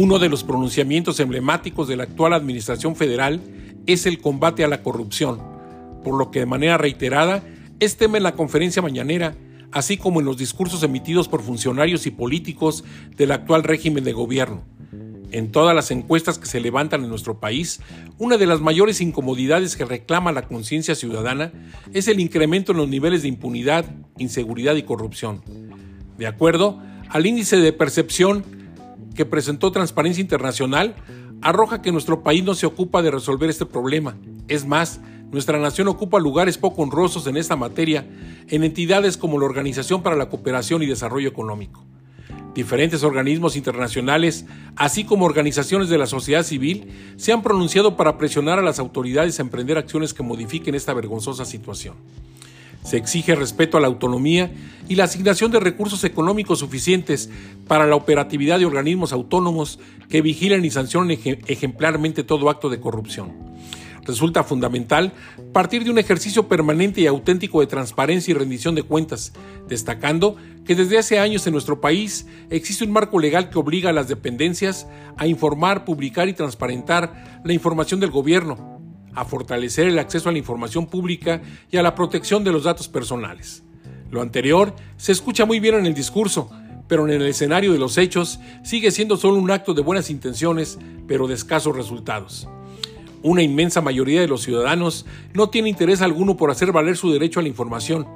Uno de los pronunciamientos emblemáticos de la actual Administración Federal es el combate a la corrupción, por lo que de manera reiterada es tema en la conferencia mañanera, así como en los discursos emitidos por funcionarios y políticos del actual régimen de gobierno. En todas las encuestas que se levantan en nuestro país, una de las mayores incomodidades que reclama la conciencia ciudadana es el incremento en los niveles de impunidad, inseguridad y corrupción. De acuerdo al índice de percepción que presentó Transparencia Internacional arroja que nuestro país no se ocupa de resolver este problema. Es más, nuestra nación ocupa lugares poco honrosos en esta materia en entidades como la Organización para la Cooperación y Desarrollo Económico. Diferentes organismos internacionales, así como organizaciones de la sociedad civil, se han pronunciado para presionar a las autoridades a emprender acciones que modifiquen esta vergonzosa situación. Se exige respeto a la autonomía y la asignación de recursos económicos suficientes para la operatividad de organismos autónomos que vigilen y sancionen ejemplarmente todo acto de corrupción. Resulta fundamental partir de un ejercicio permanente y auténtico de transparencia y rendición de cuentas, destacando que desde hace años en nuestro país existe un marco legal que obliga a las dependencias a informar, publicar y transparentar la información del gobierno, a fortalecer el acceso a la información pública y a la protección de los datos personales. Lo anterior se escucha muy bien en el discurso, pero en el escenario de los hechos sigue siendo solo un acto de buenas intenciones, pero de escasos resultados. Una inmensa mayoría de los ciudadanos no tiene interés alguno por hacer valer su derecho a la información,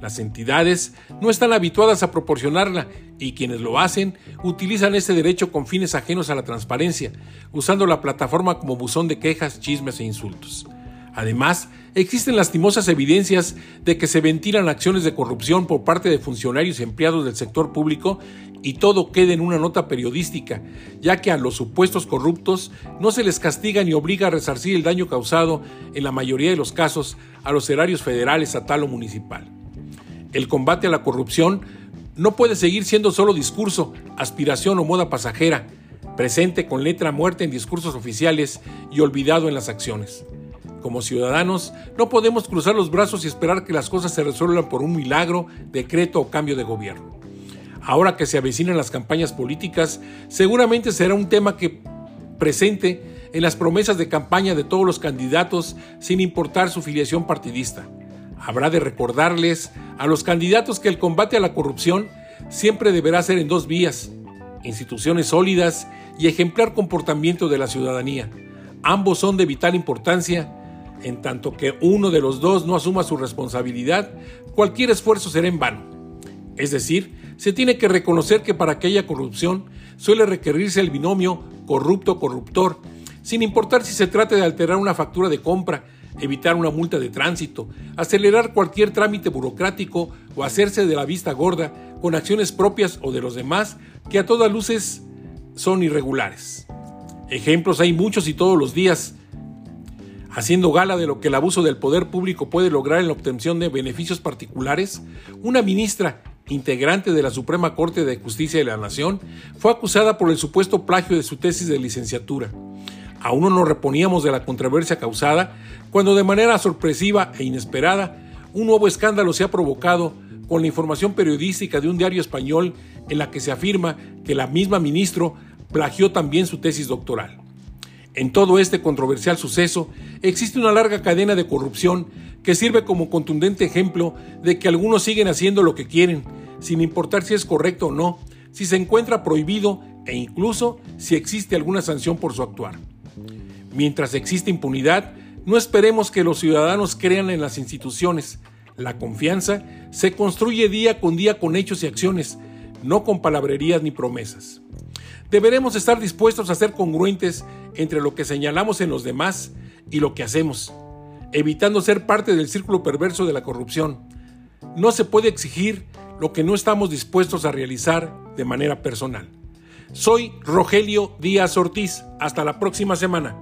las entidades no están habituadas a proporcionarla y quienes lo hacen utilizan ese derecho con fines ajenos a la transparencia, usando la plataforma como buzón de quejas, chismes e insultos. Además, existen lastimosas evidencias de que se ventilan acciones de corrupción por parte de funcionarios y empleados del sector público y todo queda en una nota periodística, ya que a los supuestos corruptos no se les castiga ni obliga a resarcir el daño causado, en la mayoría de los casos, a los erarios federal, estatal o municipal. El combate a la corrupción no puede seguir siendo solo discurso, aspiración o moda pasajera, presente con letra muerta en discursos oficiales y olvidado en las acciones. Como ciudadanos, no podemos cruzar los brazos y esperar que las cosas se resuelvan por un milagro, decreto o cambio de gobierno. Ahora que se avecinan las campañas políticas, seguramente será un tema que presente en las promesas de campaña de todos los candidatos sin importar su filiación partidista. Habrá de recordarles a los candidatos que el combate a la corrupción siempre deberá ser en dos vías, instituciones sólidas y ejemplar comportamiento de la ciudadanía. Ambos son de vital importancia. En tanto que uno de los dos no asuma su responsabilidad, cualquier esfuerzo será en vano. Es decir, se tiene que reconocer que para que haya corrupción suele requerirse el binomio corrupto-corruptor, sin importar si se trate de alterar una factura de compra, evitar una multa de tránsito, acelerar cualquier trámite burocrático o hacerse de la vista gorda con acciones propias o de los demás que a todas luces son irregulares. Ejemplos hay muchos y todos los días, haciendo gala de lo que el abuso del poder público puede lograr en la obtención de beneficios particulares, una ministra integrante de la Suprema Corte de Justicia de la Nación, fue acusada por el supuesto plagio de su tesis de licenciatura. Aún no nos reponíamos de la controversia causada cuando de manera sorpresiva e inesperada un nuevo escándalo se ha provocado con la información periodística de un diario español en la que se afirma que la misma ministro plagió también su tesis doctoral. En todo este controversial suceso existe una larga cadena de corrupción que sirve como contundente ejemplo de que algunos siguen haciendo lo que quieren, sin importar si es correcto o no, si se encuentra prohibido e incluso si existe alguna sanción por su actuar. Mientras existe impunidad, no esperemos que los ciudadanos crean en las instituciones. La confianza se construye día con día con hechos y acciones, no con palabrerías ni promesas. Deberemos estar dispuestos a ser congruentes entre lo que señalamos en los demás y lo que hacemos, evitando ser parte del círculo perverso de la corrupción. No se puede exigir lo que no estamos dispuestos a realizar de manera personal. Soy Rogelio Díaz Ortiz. Hasta la próxima semana.